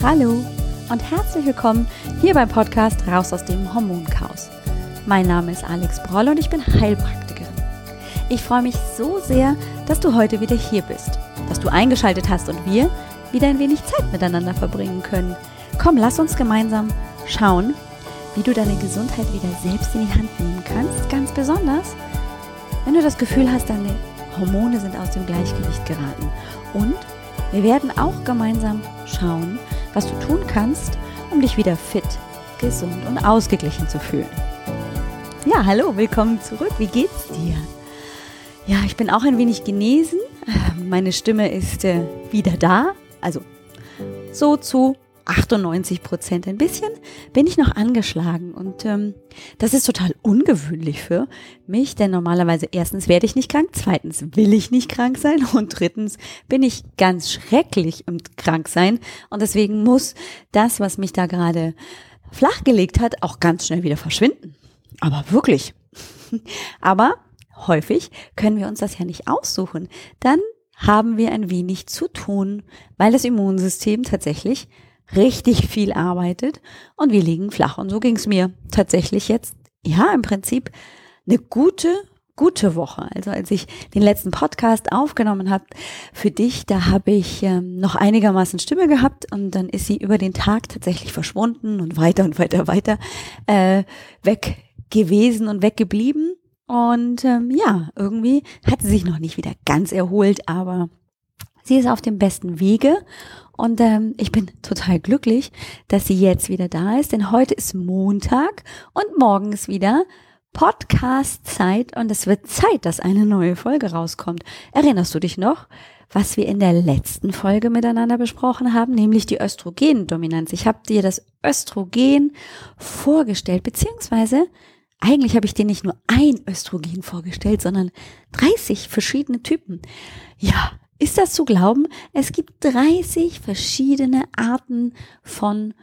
Hallo und herzlich willkommen hier beim Podcast Raus aus dem Hormonchaos. Mein Name ist Alex Broll und ich bin Heilpraktikerin. Ich freue mich so sehr, dass du heute wieder hier bist, dass du eingeschaltet hast und wir wieder ein wenig Zeit miteinander verbringen können. Komm, lass uns gemeinsam schauen, wie du deine Gesundheit wieder selbst in die Hand nehmen kannst, ganz besonders, wenn du das Gefühl hast, deine Hormone sind aus dem Gleichgewicht geraten. Und wir werden auch gemeinsam schauen, was du tun kannst, um dich wieder fit, gesund und ausgeglichen zu fühlen. Ja, hallo, willkommen zurück. Wie geht's dir? Ja, ich bin auch ein wenig genesen. Meine Stimme ist äh, wieder da. Also so zu 98 Prozent. Ein bisschen bin ich noch angeschlagen und ähm, das ist total ungewöhnlich für mich, denn normalerweise erstens werde ich nicht krank, zweitens will ich nicht krank sein und drittens bin ich ganz schrecklich im krank sein und deswegen muss das, was mich da gerade flachgelegt hat, auch ganz schnell wieder verschwinden. Aber wirklich. Aber häufig können wir uns das ja nicht aussuchen. Dann haben wir ein wenig zu tun, weil das Immunsystem tatsächlich richtig viel arbeitet und wir liegen flach. Und so ging es mir tatsächlich jetzt, ja, im Prinzip eine gute, gute Woche. Also als ich den letzten Podcast aufgenommen habe für dich, da habe ich ähm, noch einigermaßen Stimme gehabt und dann ist sie über den Tag tatsächlich verschwunden und weiter und weiter, weiter äh, weg gewesen und weggeblieben. Und ähm, ja, irgendwie hat sie sich noch nicht wieder ganz erholt, aber sie ist auf dem besten Wege und ähm, ich bin total glücklich, dass sie jetzt wieder da ist, denn heute ist Montag und morgen ist wieder Podcast-Zeit und es wird Zeit, dass eine neue Folge rauskommt. Erinnerst du dich noch, was wir in der letzten Folge miteinander besprochen haben, nämlich die Östrogendominanz? Ich habe dir das Östrogen vorgestellt, beziehungsweise eigentlich habe ich dir nicht nur ein Östrogen vorgestellt, sondern 30 verschiedene Typen. Ja, ist das zu glauben? Es gibt 30 verschiedene Arten von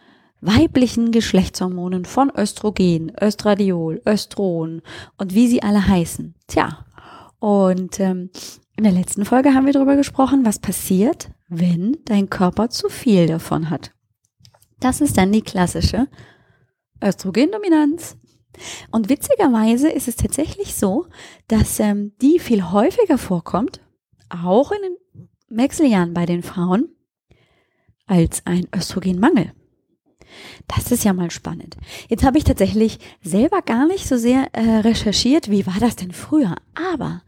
weiblichen Geschlechtshormonen, von Östrogen, Östradiol, Östron und wie sie alle heißen. Tja, und ähm, in der letzten Folge haben wir darüber gesprochen, was passiert, wenn dein Körper zu viel davon hat. Das ist dann die klassische Östrogendominanz. Und witzigerweise ist es tatsächlich so, dass ähm, die viel häufiger vorkommt, auch in den Wechseljahren bei den Frauen als ein Östrogenmangel. Das ist ja mal spannend. Jetzt habe ich tatsächlich selber gar nicht so sehr äh, recherchiert, wie war das denn früher. Aber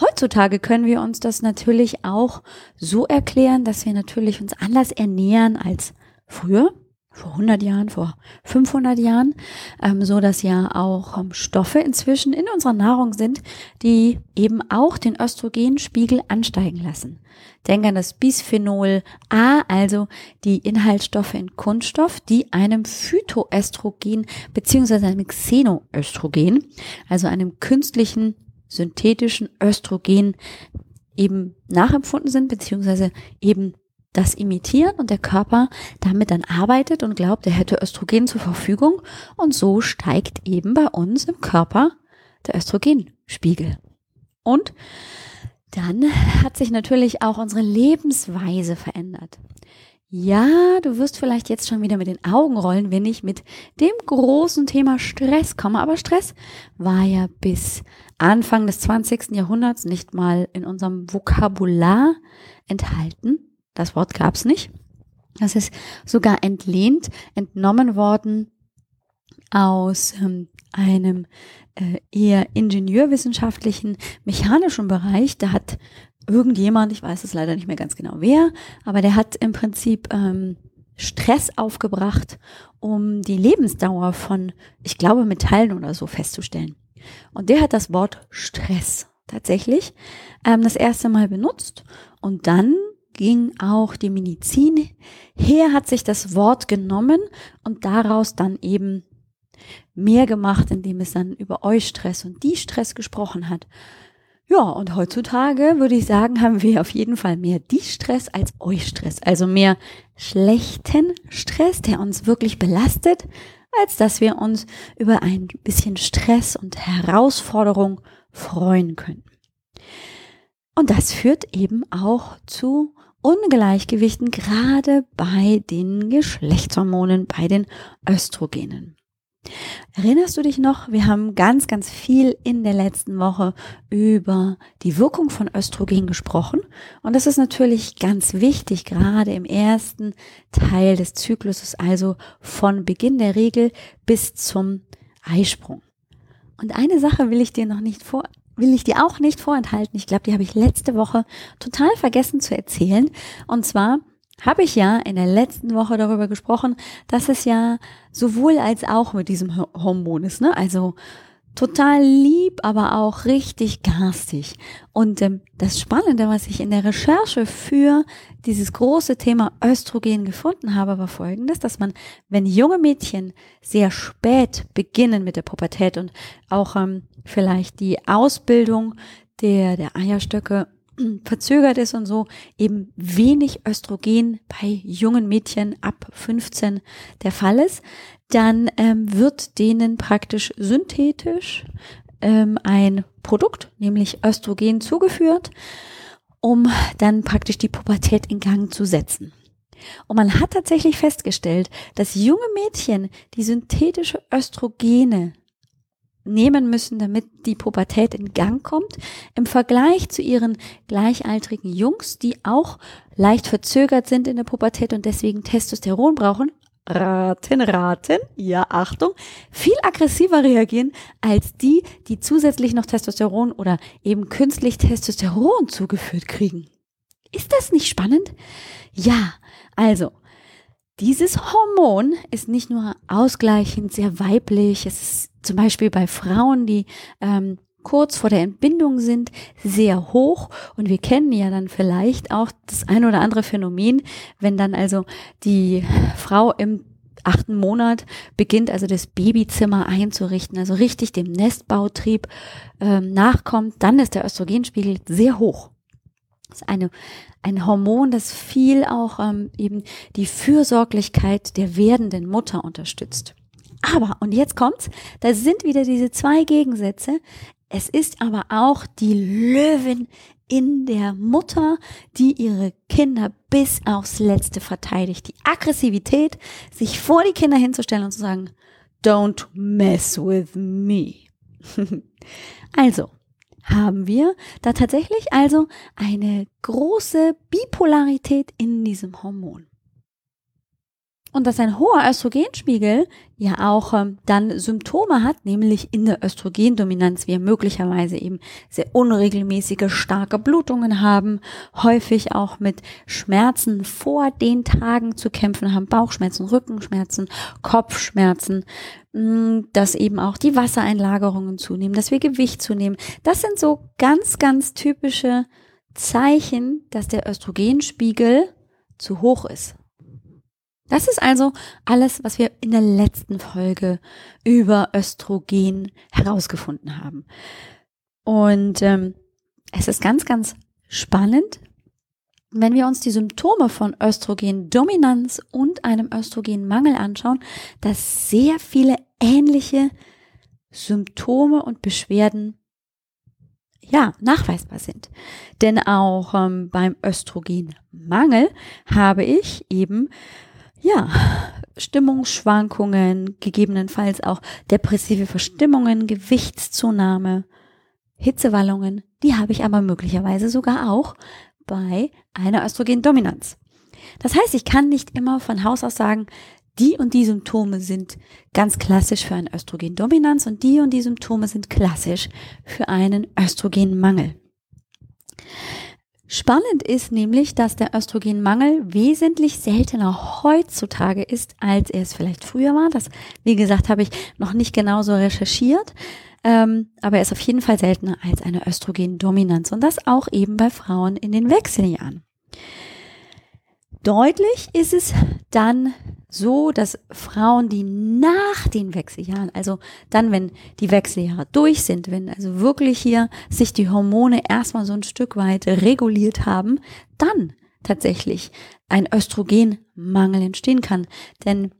heutzutage können wir uns das natürlich auch so erklären, dass wir natürlich uns anders ernähren als früher vor 100 Jahren, vor 500 Jahren, ähm, so dass ja auch ähm, Stoffe inzwischen in unserer Nahrung sind, die eben auch den Östrogenspiegel ansteigen lassen. Denk an das Bisphenol A, also die Inhaltsstoffe in Kunststoff, die einem Phytoöstrogen beziehungsweise einem Xenoöstrogen, also einem künstlichen synthetischen Östrogen eben nachempfunden sind, beziehungsweise eben das imitieren und der Körper damit dann arbeitet und glaubt, er hätte Östrogen zur Verfügung und so steigt eben bei uns im Körper der Östrogenspiegel. Und dann hat sich natürlich auch unsere Lebensweise verändert. Ja, du wirst vielleicht jetzt schon wieder mit den Augen rollen, wenn ich mit dem großen Thema Stress komme. Aber Stress war ja bis Anfang des 20. Jahrhunderts nicht mal in unserem Vokabular enthalten. Das Wort gab es nicht. Das ist sogar entlehnt, entnommen worden aus ähm, einem äh, eher ingenieurwissenschaftlichen, mechanischen Bereich. Da hat irgendjemand, ich weiß es leider nicht mehr ganz genau wer, aber der hat im Prinzip ähm, Stress aufgebracht, um die Lebensdauer von, ich glaube, Metallen oder so festzustellen. Und der hat das Wort Stress tatsächlich ähm, das erste Mal benutzt und dann ging auch die Medizin her, hat sich das Wort genommen und daraus dann eben mehr gemacht, indem es dann über Eustress und die Stress gesprochen hat. Ja, und heutzutage würde ich sagen, haben wir auf jeden Fall mehr die Stress als Eustress, also mehr schlechten Stress, der uns wirklich belastet, als dass wir uns über ein bisschen Stress und Herausforderung freuen können. Und das führt eben auch zu Ungleichgewichten, gerade bei den Geschlechtshormonen, bei den Östrogenen. Erinnerst du dich noch? Wir haben ganz, ganz viel in der letzten Woche über die Wirkung von Östrogen gesprochen. Und das ist natürlich ganz wichtig, gerade im ersten Teil des Zykluses, also von Beginn der Regel bis zum Eisprung. Und eine Sache will ich dir noch nicht vor, will ich dir auch nicht vorenthalten. Ich glaube, die habe ich letzte Woche total vergessen zu erzählen. Und zwar habe ich ja in der letzten Woche darüber gesprochen, dass es ja sowohl als auch mit diesem Hormon ist, ne? Also total lieb, aber auch richtig garstig. Und ähm, das Spannende, was ich in der Recherche für dieses große Thema Östrogen gefunden habe, war folgendes, dass man, wenn junge Mädchen sehr spät beginnen mit der Pubertät und auch ähm, vielleicht die Ausbildung der, der Eierstöcke verzögert ist und so eben wenig Östrogen bei jungen Mädchen ab 15 der Fall ist, dann ähm, wird denen praktisch synthetisch ähm, ein Produkt, nämlich Östrogen, zugeführt, um dann praktisch die Pubertät in Gang zu setzen. Und man hat tatsächlich festgestellt, dass junge Mädchen die synthetische Östrogene nehmen müssen, damit die Pubertät in Gang kommt, im Vergleich zu ihren gleichaltrigen Jungs, die auch leicht verzögert sind in der Pubertät und deswegen Testosteron brauchen, raten, raten, ja, Achtung, viel aggressiver reagieren als die, die zusätzlich noch Testosteron oder eben künstlich Testosteron zugeführt kriegen. Ist das nicht spannend? Ja, also, dieses Hormon ist nicht nur ausgleichend sehr weiblich, es ist zum Beispiel bei Frauen, die ähm, kurz vor der Entbindung sind, sehr hoch. Und wir kennen ja dann vielleicht auch das ein oder andere Phänomen, wenn dann also die Frau im achten Monat beginnt also das Babyzimmer einzurichten, also richtig dem Nestbautrieb ähm, nachkommt, dann ist der Östrogenspiegel sehr hoch. Das ist eine, ein Hormon, das viel auch ähm, eben die Fürsorglichkeit der werdenden Mutter unterstützt. Aber, und jetzt kommt's, da sind wieder diese zwei Gegensätze. Es ist aber auch die Löwin in der Mutter, die ihre Kinder bis aufs Letzte verteidigt. Die Aggressivität, sich vor die Kinder hinzustellen und zu sagen, don't mess with me. also, haben wir da tatsächlich also eine große Bipolarität in diesem Hormon. Und dass ein hoher Östrogenspiegel ja auch ähm, dann Symptome hat, nämlich in der Östrogendominanz, wir möglicherweise eben sehr unregelmäßige, starke Blutungen haben, häufig auch mit Schmerzen vor den Tagen zu kämpfen haben, Bauchschmerzen, Rückenschmerzen, Kopfschmerzen, mh, mm, dass eben auch die Wassereinlagerungen zunehmen, dass wir Gewicht zunehmen. Das sind so ganz, ganz typische Zeichen, dass der Östrogenspiegel zu hoch ist. Das ist also alles, was wir in der letzten Folge über Östrogen herausgefunden haben. Und ähm, es ist ganz, ganz spannend, wenn wir uns die Symptome von Östrogendominanz und einem Östrogenmangel anschauen, dass sehr viele ähnliche Symptome und Beschwerden ja, nachweisbar sind. Denn auch ähm, beim Östrogenmangel habe ich eben ja, Stimmungsschwankungen, gegebenenfalls auch depressive Verstimmungen, Gewichtszunahme, Hitzewallungen, die habe ich aber möglicherweise sogar auch bei einer Östrogendominanz. Das heißt, ich kann nicht immer von Haus aus sagen, die und die Symptome sind ganz klassisch für eine Östrogendominanz und die und die Symptome sind klassisch für einen Östrogenmangel. Spannend ist nämlich, dass der Östrogenmangel wesentlich seltener heutzutage ist, als er es vielleicht früher war. Das, wie gesagt, habe ich noch nicht genauso recherchiert. Ähm, aber er ist auf jeden Fall seltener als eine Östrogendominanz. Und das auch eben bei Frauen in den Wechseljahren. Deutlich ist es dann so, dass Frauen, die nach den Wechseljahren, also dann, wenn die Wechseljahre durch sind, wenn also wirklich hier sich die Hormone erstmal so ein Stück weit reguliert haben, dann tatsächlich ein Östrogenmangel entstehen kann. Denn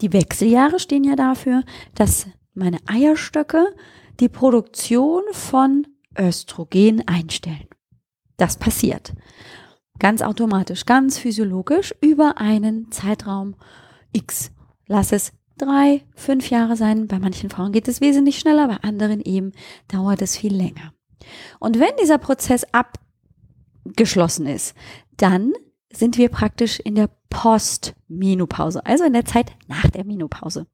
die Wechseljahre stehen ja dafür, dass meine Eierstöcke die Produktion von Östrogen einstellen. Das passiert. ganz automatisch, ganz physiologisch über einen Zeitraum X. Lass es drei, fünf Jahre sein. Bei manchen Frauen geht es wesentlich schneller, bei anderen eben dauert es viel länger. Und wenn dieser Prozess abgeschlossen ist, dann sind wir praktisch in der Post-Menopause, also in der Zeit nach der Menopause.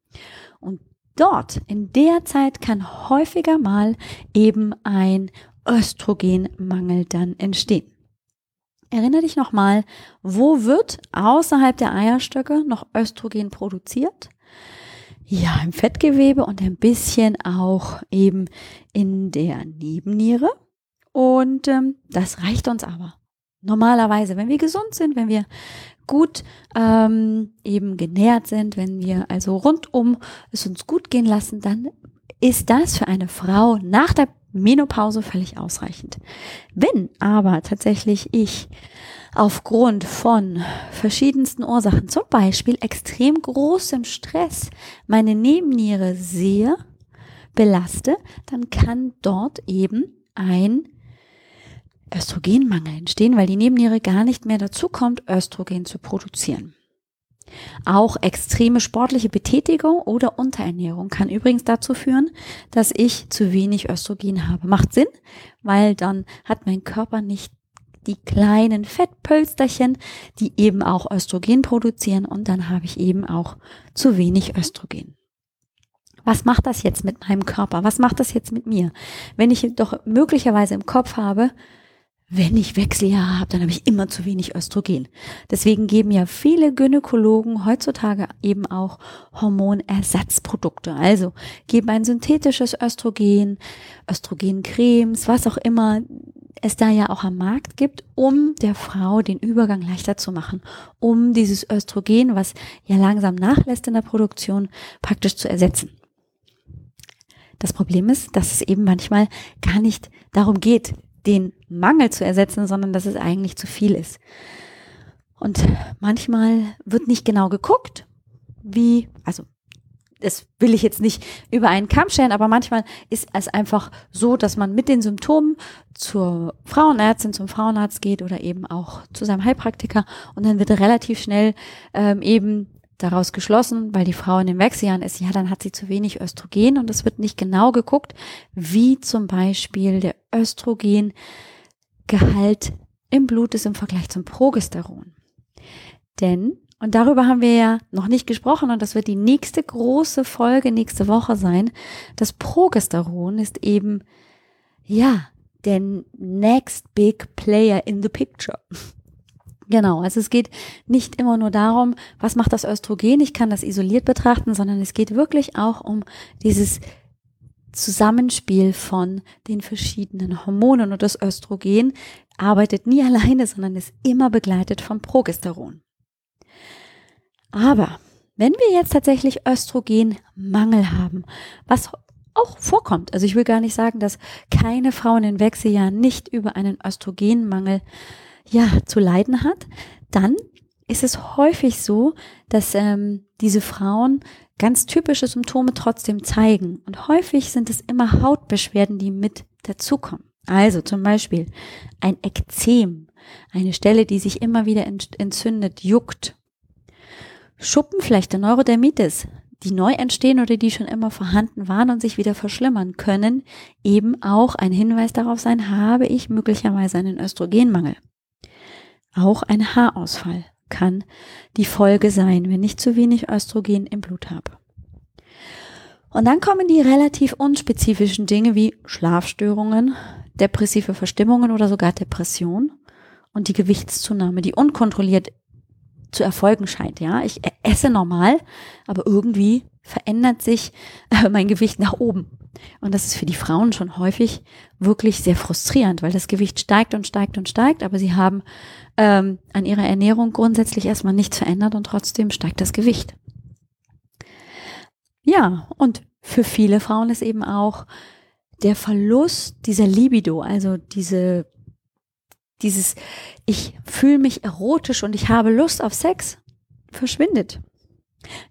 Und dort, in der Zeit, kann häufiger mal eben ein Östrogenmangel dann entstehen. Erinnere dich nochmal, wo wird außerhalb der Eierstöcke noch Östrogen produziert? Ja, im Fettgewebe und ein bisschen auch eben in der Nebenniere. Und ähm, das reicht uns aber. Normalerweise, wenn wir gesund sind, wenn wir gut ähm, eben genährt sind, wenn wir also rundum es uns gut gehen lassen, dann ist das für eine Frau nach der Menopause völlig ausreichend. Wenn aber tatsächlich ich aufgrund von verschiedensten Ursachen, zum Beispiel extrem großem Stress, meine Nebenniere sehr belaste, dann kann dort eben ein Östrogenmangel entstehen, weil die Nebenniere gar nicht mehr dazu kommt, Östrogen zu produzieren. Auch extreme sportliche Betätigung oder Unterernährung kann übrigens dazu führen, dass ich zu wenig Östrogen habe. Macht Sinn, weil dann hat mein Körper nicht die kleinen Fettpölsterchen, die eben auch Östrogen produzieren und dann habe ich eben auch zu wenig Östrogen. Was macht das jetzt mit meinem Körper? Was macht das jetzt mit mir? Wenn ich doch möglicherweise im Kopf habe, wenn ich Wechseljahre habe, dann habe ich immer zu wenig Östrogen. Deswegen geben ja viele Gynäkologen heutzutage eben auch Hormonersatzprodukte. Also geben ein synthetisches Östrogen, Östrogencremes, was auch immer es da ja auch am Markt gibt, um der Frau den Übergang leichter zu machen, um dieses Östrogen, was ja langsam nachlässt in der Produktion, praktisch zu ersetzen. Das Problem ist, dass es eben manchmal gar nicht darum geht, den Mangel zu ersetzen, sondern dass es eigentlich zu viel ist. Und manchmal wird nicht genau geguckt, wie, also das will ich jetzt nicht über einen Kamm stellen, aber manchmal ist es einfach so, dass man mit den Symptomen zur Frauenärztin, zum Frauenarzt geht oder eben auch zu seinem Heilpraktiker und dann wird relativ schnell ähm, eben daraus geschlossen, weil die Frau in den Wechseljahren ist, ja, dann hat sie zu wenig Östrogen und es wird nicht genau geguckt, wie zum Beispiel der Östrogengehalt im Blut ist im Vergleich zum Progesteron. Denn, und darüber haben wir ja noch nicht gesprochen und das wird die nächste große Folge nächste Woche sein, das Progesteron ist eben, ja, der next big player in the picture. Genau, also es geht nicht immer nur darum, was macht das Östrogen, ich kann das isoliert betrachten, sondern es geht wirklich auch um dieses Zusammenspiel von den verschiedenen Hormonen und das Östrogen arbeitet nie alleine, sondern ist immer begleitet vom Progesteron. Aber wenn wir jetzt tatsächlich Östrogenmangel haben, was auch vorkommt, also ich will gar nicht sagen, dass keine Frauen in Wechseljahren nicht über einen Östrogenmangel ja, zu leiden hat, dann ist es häufig so, dass ähm, diese Frauen ganz typische Symptome trotzdem zeigen. Und häufig sind es immer Hautbeschwerden, die mit dazukommen. Also zum Beispiel ein Ekzem, eine Stelle, die sich immer wieder entzündet, juckt. Schuppenflechte, Neurodermitis, die neu entstehen oder die schon immer vorhanden waren und sich wieder verschlimmern können, eben auch ein Hinweis darauf sein, habe ich möglicherweise einen Östrogenmangel. Auch ein Haarausfall kann die Folge sein, wenn ich zu wenig Östrogen im Blut habe. Und dann kommen die relativ unspezifischen Dinge wie Schlafstörungen, depressive Verstimmungen oder sogar Depression und die Gewichtszunahme, die unkontrolliert zu erfolgen scheint. Ja, ich esse normal, aber irgendwie verändert sich äh, mein Gewicht nach oben. Und das ist für die Frauen schon häufig wirklich sehr frustrierend, weil das Gewicht steigt und steigt und steigt, aber sie haben ähm, an ihrer Ernährung grundsätzlich erstmal nichts verändert und trotzdem steigt das Gewicht. Ja, und für viele Frauen ist eben auch der Verlust dieser Libido, also diese, dieses, ich fühle mich erotisch und ich habe Lust auf Sex, verschwindet.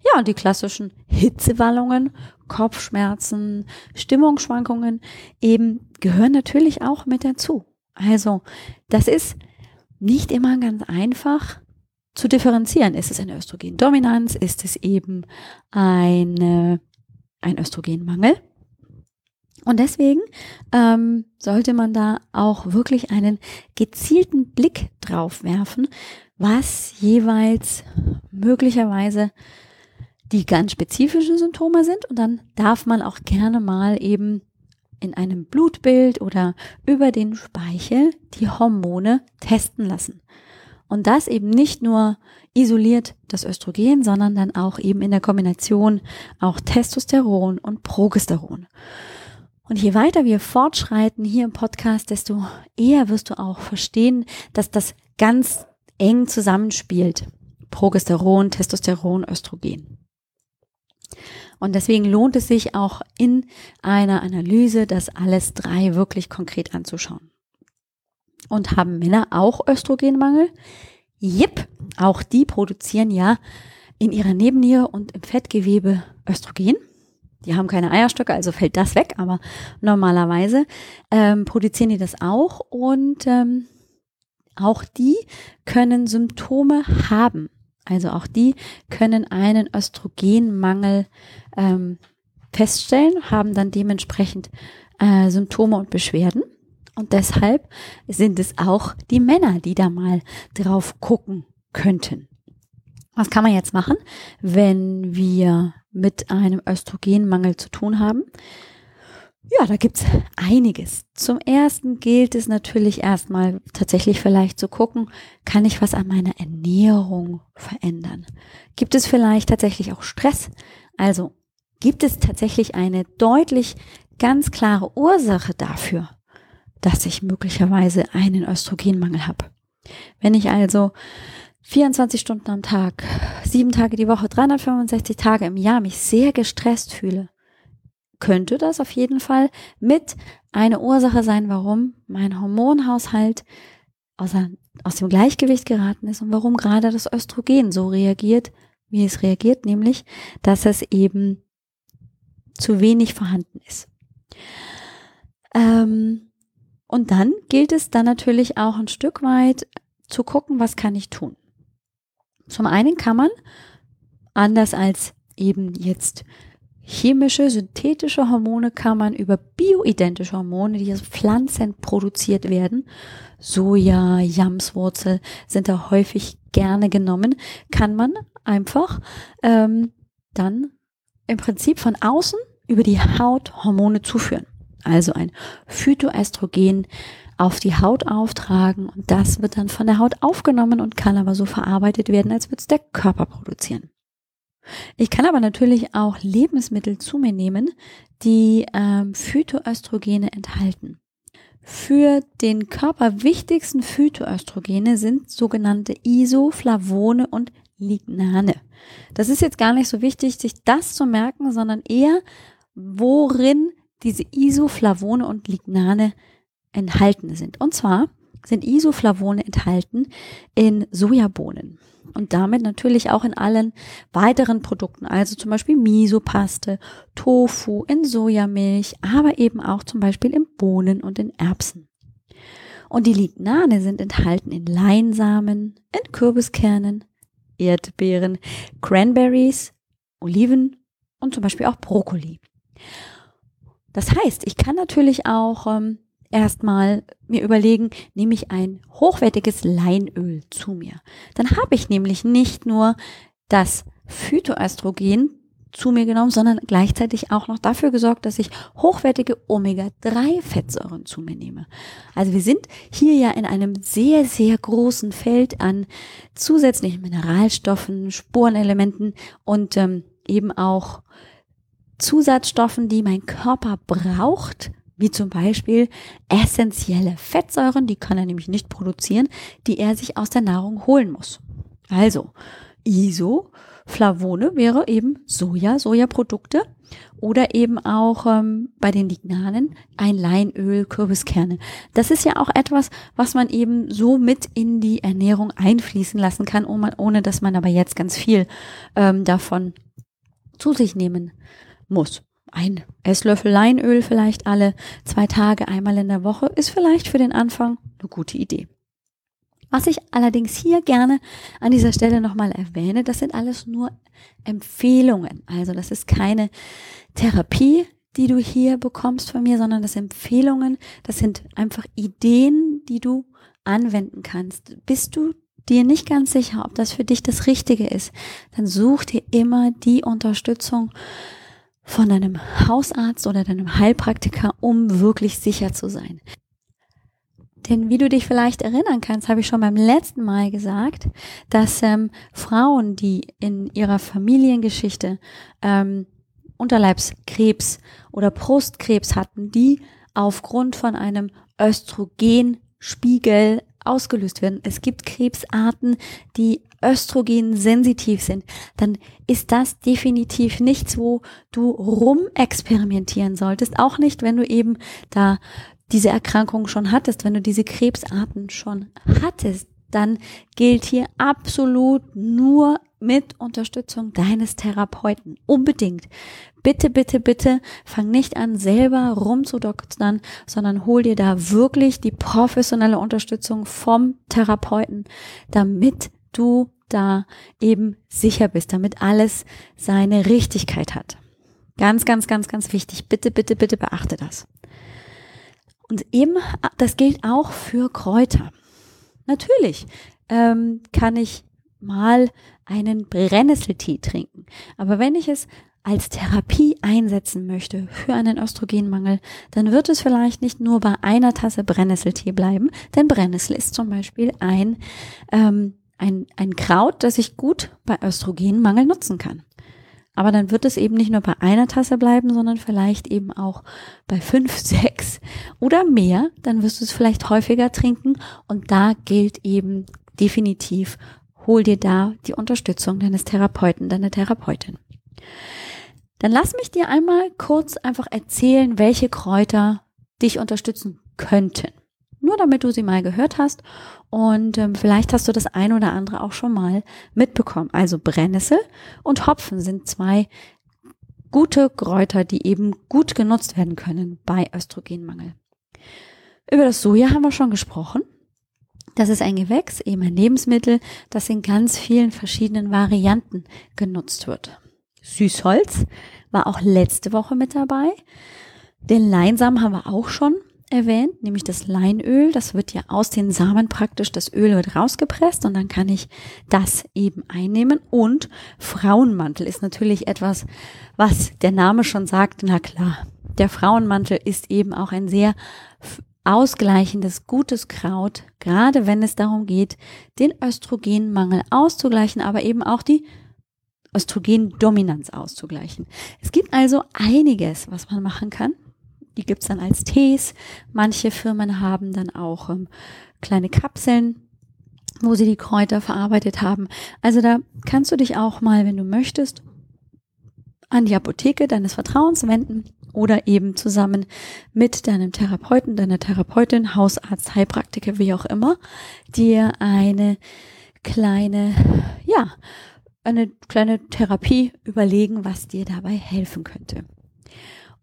Ja, und die klassischen Hitzewallungen, Kopfschmerzen, Stimmungsschwankungen eben gehören natürlich auch mit dazu. Also, das ist nicht immer ganz einfach zu differenzieren. Ist es eine Östrogendominanz? Ist es eben eine, ein Östrogenmangel? Und deswegen ähm, sollte man da auch wirklich einen gezielten Blick drauf werfen, was jeweils möglicherweise die ganz spezifischen Symptome sind. Und dann darf man auch gerne mal eben in einem Blutbild oder über den Speichel die Hormone testen lassen. Und das eben nicht nur isoliert das Östrogen, sondern dann auch eben in der Kombination auch Testosteron und Progesteron. Und je weiter wir fortschreiten hier im Podcast, desto eher wirst du auch verstehen, dass das ganz eng zusammenspielt. Progesteron, Testosteron, Östrogen. Und deswegen lohnt es sich auch in einer Analyse, das alles drei wirklich konkret anzuschauen. Und haben Männer auch Östrogenmangel? Jip, auch die produzieren ja in ihrer Nebenniere und im Fettgewebe Östrogen. Die haben keine Eierstöcke, also fällt das weg, aber normalerweise ähm, produzieren die das auch und ähm, auch die können Symptome haben. Also auch die können einen Östrogenmangel ähm, feststellen, haben dann dementsprechend äh, Symptome und Beschwerden. Und deshalb sind es auch die Männer, die da mal drauf gucken könnten. Was kann man jetzt machen, wenn wir mit einem Östrogenmangel zu tun haben? Ja, da gibt's einiges. Zum ersten gilt es natürlich erstmal tatsächlich vielleicht zu gucken, kann ich was an meiner Ernährung verändern? Gibt es vielleicht tatsächlich auch Stress? Also gibt es tatsächlich eine deutlich ganz klare Ursache dafür, dass ich möglicherweise einen Östrogenmangel habe? Wenn ich also 24 Stunden am Tag, sieben Tage die Woche, 365 Tage im Jahr mich sehr gestresst fühle, könnte das auf jeden Fall mit einer Ursache sein, warum mein Hormonhaushalt aus, aus dem Gleichgewicht geraten ist und warum gerade das Östrogen so reagiert, wie es reagiert, nämlich, dass es eben zu wenig vorhanden ist. Ähm, und dann gilt es dann natürlich auch ein Stück weit zu gucken, was kann ich tun. Zum einen kann man, anders als eben jetzt chemische, synthetische Hormone, kann man über bioidentische Hormone, die aus Pflanzen produziert werden, Soja, Jamswurzel sind da häufig gerne genommen, kann man einfach ähm, dann im Prinzip von außen über die Haut Hormone zuführen. Also ein Phytoestrogen auf die Haut auftragen und das wird dann von der Haut aufgenommen und kann aber so verarbeitet werden, als würde es der Körper produzieren. Ich kann aber natürlich auch Lebensmittel zu mir nehmen, die ähm, Phytoöstrogene enthalten. Für den Körper wichtigsten Phytoöstrogene sind sogenannte Isoflavone und Lignane. Das ist jetzt gar nicht so wichtig, sich das zu merken, sondern eher, worin diese Isoflavone und Lignane enthalten sind. Und zwar sind Isoflavone enthalten in Sojabohnen und damit natürlich auch in allen weiteren Produkten, also zum Beispiel Misopaste, Tofu, in Sojamilch, aber eben auch zum Beispiel in Bohnen und in Erbsen. Und die Lignane sind enthalten in Leinsamen, in Kürbiskernen, Erdbeeren, Cranberries, Oliven und zum Beispiel auch Brokkoli. Das heißt, ich kann natürlich auch ähm, erstmal mir überlegen, nehme ich ein hochwertiges Leinöl zu mir. Dann habe ich nämlich nicht nur das Phytoöstrogen zu mir genommen, sondern gleichzeitig auch noch dafür gesorgt, dass ich hochwertige Omega-3-Fettsäuren zu mir nehme. Also wir sind hier ja in einem sehr, sehr großen Feld an zusätzlichen Mineralstoffen, Spurenelementen und ähm, eben auch Zusatzstoffen, die mein Körper braucht, wie zum Beispiel essentielle Fettsäuren, die kann er nämlich nicht produzieren, die er sich aus der Nahrung holen muss. Also Isoflavone wäre eben Soja, Sojaprodukte oder eben auch ähm, bei den Lignanen ein Leinöl, Kürbiskerne. Das ist ja auch etwas, was man eben so mit in die Ernährung einfließen lassen kann, ohne dass man aber jetzt ganz viel ähm, davon zu sich nehmen muss ein Esslöffel Leinöl vielleicht alle zwei Tage einmal in der Woche ist vielleicht für den Anfang eine gute Idee. Was ich allerdings hier gerne an dieser Stelle nochmal erwähne, das sind alles nur Empfehlungen. Also das ist keine Therapie, die du hier bekommst von mir, sondern das Empfehlungen, das sind einfach Ideen, die du anwenden kannst. Bist du dir nicht ganz sicher, ob das für dich das Richtige ist, dann such dir immer die Unterstützung von deinem Hausarzt oder deinem Heilpraktiker, um wirklich sicher zu sein. Denn wie du dich vielleicht erinnern kannst, habe ich schon beim letzten Mal gesagt, dass ähm, Frauen, die in ihrer Familiengeschichte ähm, Unterleibskrebs oder Brustkrebs hatten, die aufgrund von einem Östrogenspiegel ausgelöst werden. Es gibt Krebsarten, die Östrogen sensitiv sind, dann ist das definitiv nichts, wo du rumexperimentieren solltest. Auch nicht, wenn du eben da diese Erkrankung schon hattest, wenn du diese Krebsarten schon hattest, dann gilt hier absolut nur mit Unterstützung deines Therapeuten. Unbedingt. Bitte, bitte, bitte fang nicht an, selber rumzudoktern, sondern hol dir da wirklich die professionelle Unterstützung vom Therapeuten, damit du da eben sicher bist, damit alles seine Richtigkeit hat. Ganz, ganz, ganz, ganz wichtig. Bitte, bitte, bitte beachte das. Und eben, das gilt auch für Kräuter. Natürlich ähm, kann ich mal einen Brennnesseltee trinken. Aber wenn ich es als Therapie einsetzen möchte für einen Östrogenmangel, dann wird es vielleicht nicht nur bei einer Tasse Brennnesseltee bleiben, denn Brennnessel ist zum Beispiel ein, ähm, ein, ein Kraut, das ich gut bei Östrogenmangel nutzen kann. Aber dann wird es eben nicht nur bei einer Tasse bleiben, sondern vielleicht eben auch bei fünf, sechs oder mehr. Dann wirst du es vielleicht häufiger trinken und da gilt eben definitiv, hol dir da die Unterstützung deines Therapeuten, deiner Therapeutin. Dann lass mich dir einmal kurz einfach erzählen, welche Kräuter dich unterstützen könnten. Nur damit du sie mal gehört hast und ähm, vielleicht hast du das ein oder andere auch schon mal mitbekommen. Also Brennnessel und Hopfen sind zwei gute Kräuter, die eben gut genutzt werden können bei Östrogenmangel. Über das Soja haben wir schon gesprochen. Das ist ein Gewächs, eben ein Lebensmittel, das in ganz vielen verschiedenen Varianten genutzt wird. Süßholz war auch letzte Woche mit dabei. Den Leinsamen haben wir auch schon erwähnt, nämlich das Leinöl. Das wird ja aus den Samen praktisch, das Öl wird rausgepresst und dann kann ich das eben einnehmen. Und Frauenmantel ist natürlich etwas, was der Name schon sagt. Na klar, der Frauenmantel ist eben auch ein sehr ausgleichendes, gutes Kraut, gerade wenn es darum geht, den Östrogenmangel auszugleichen, aber eben auch die Östrogendominanz auszugleichen. Es gibt also einiges, was man machen kann. Die gibt's dann als Tees. Manche Firmen haben dann auch ähm, kleine Kapseln, wo sie die Kräuter verarbeitet haben. Also da kannst du dich auch mal, wenn du möchtest, an die Apotheke deines Vertrauens wenden oder eben zusammen mit deinem Therapeuten, deiner Therapeutin, Hausarzt, Heilpraktiker, wie auch immer, dir eine kleine, ja, eine kleine Therapie überlegen, was dir dabei helfen könnte.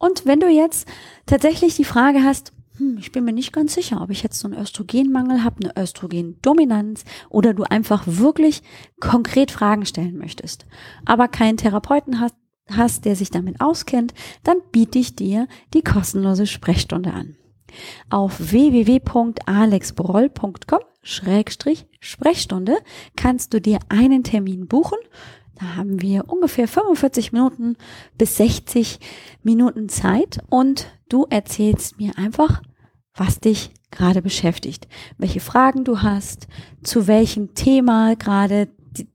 Und wenn du jetzt tatsächlich die Frage hast, hm, ich bin mir nicht ganz sicher, ob ich jetzt so einen Östrogenmangel habe, eine Östrogendominanz oder du einfach wirklich konkret Fragen stellen möchtest, aber keinen Therapeuten hast, hast, der sich damit auskennt, dann biete ich dir die kostenlose Sprechstunde an. Auf www.alexbroll.com Schrägstrich Sprechstunde kannst du dir einen Termin buchen. Da haben wir ungefähr 45 Minuten bis 60 Minuten Zeit und du erzählst mir einfach, was dich gerade beschäftigt, welche Fragen du hast, zu welchem Thema gerade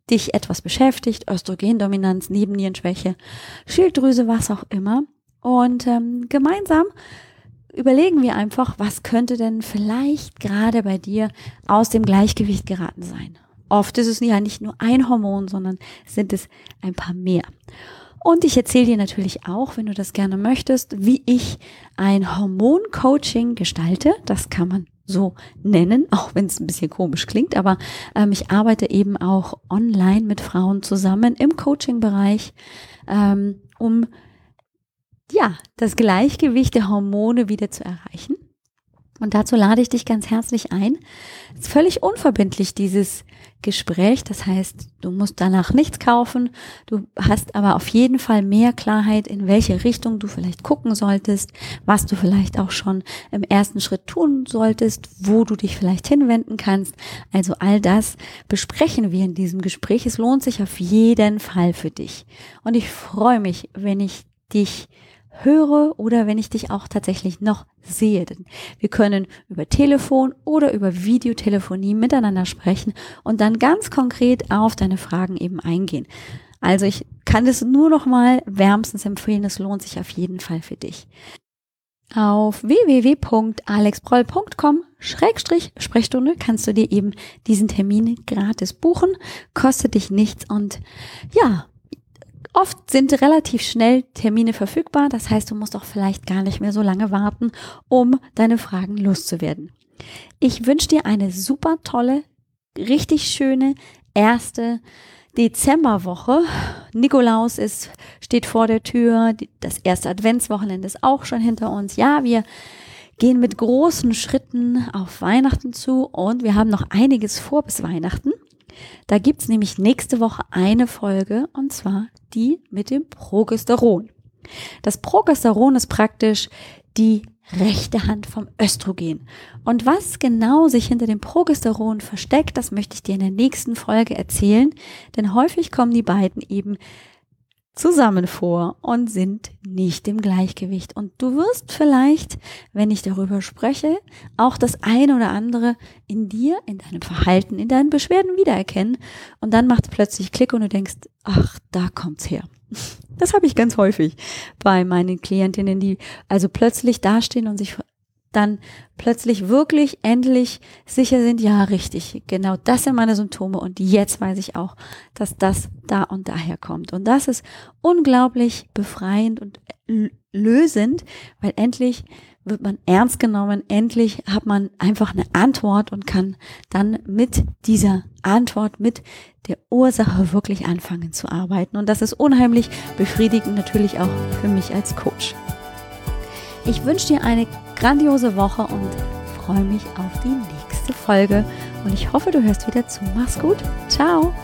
dich etwas beschäftigt, Östrogendominanz, Nebennierenschwäche, Schilddrüse, was auch immer. Und ähm, gemeinsam überlegen wir einfach, was könnte denn vielleicht gerade bei dir aus dem Gleichgewicht geraten sein. Oft ist es ja nicht nur ein Hormon, sondern sind es ein paar mehr. Und ich erzähle dir natürlich auch, wenn du das gerne möchtest, wie ich ein Hormoncoaching gestalte. Das kann man so nennen, auch wenn es ein bisschen komisch klingt, aber ähm, ich arbeite eben auch online mit Frauen zusammen im Coaching-Bereich, ähm, um ja das Gleichgewicht der Hormone wieder zu erreichen. Und dazu lade ich dich ganz herzlich ein. Es ist völlig unverbindlich, dieses Gespräch. Das heißt, du musst danach nichts kaufen. Du hast aber auf jeden Fall mehr Klarheit, in welche Richtung du vielleicht gucken solltest, was du vielleicht auch schon im ersten Schritt tun solltest, wo du dich vielleicht hinwenden kannst. Also all das besprechen wir in diesem Gespräch. Es lohnt sich auf jeden Fall für dich. Und ich freue mich, wenn ich dich höre oder wenn ich dich auch tatsächlich noch sehe. Denn wir können über Telefon oder über Videotelefonie miteinander sprechen und dann ganz konkret auf deine Fragen eben eingehen. Also ich kann es nur noch mal wärmstens empfehlen. Es lohnt sich auf jeden Fall für dich. Auf www.alexbroll.com Schrägstrich Sprechstunde kannst du dir eben diesen Termin gratis buchen, kostet dich nichts und ja, Oft sind relativ schnell Termine verfügbar, das heißt, du musst auch vielleicht gar nicht mehr so lange warten, um deine Fragen loszuwerden. Ich wünsche dir eine super tolle, richtig schöne erste Dezemberwoche. Nikolaus ist, steht vor der Tür, das erste Adventswochenende ist auch schon hinter uns. Ja, wir gehen mit großen Schritten auf Weihnachten zu und wir haben noch einiges vor bis Weihnachten. Da gibt's nämlich nächste Woche eine Folge und zwar die mit dem Progesteron. Das Progesteron ist praktisch die rechte Hand vom Östrogen. Und was genau sich hinter dem Progesteron versteckt, das möchte ich dir in der nächsten Folge erzählen, denn häufig kommen die beiden eben zusammen vor und sind nicht im Gleichgewicht. Und du wirst vielleicht, wenn ich darüber spreche, auch das eine oder andere in dir, in deinem Verhalten, in deinen Beschwerden wiedererkennen. Und dann macht es plötzlich Klick und du denkst, ach, da kommt's her. Das habe ich ganz häufig bei meinen Klientinnen, die also plötzlich dastehen und sich dann plötzlich wirklich endlich sicher sind, ja, richtig, genau das sind meine Symptome und jetzt weiß ich auch, dass das da und daher kommt. Und das ist unglaublich befreiend und lösend, weil endlich wird man ernst genommen, endlich hat man einfach eine Antwort und kann dann mit dieser Antwort, mit der Ursache wirklich anfangen zu arbeiten. Und das ist unheimlich befriedigend natürlich auch für mich als Coach. Ich wünsche dir eine grandiose Woche und freue mich auf die nächste Folge. Und ich hoffe, du hörst wieder zu. Mach's gut. Ciao.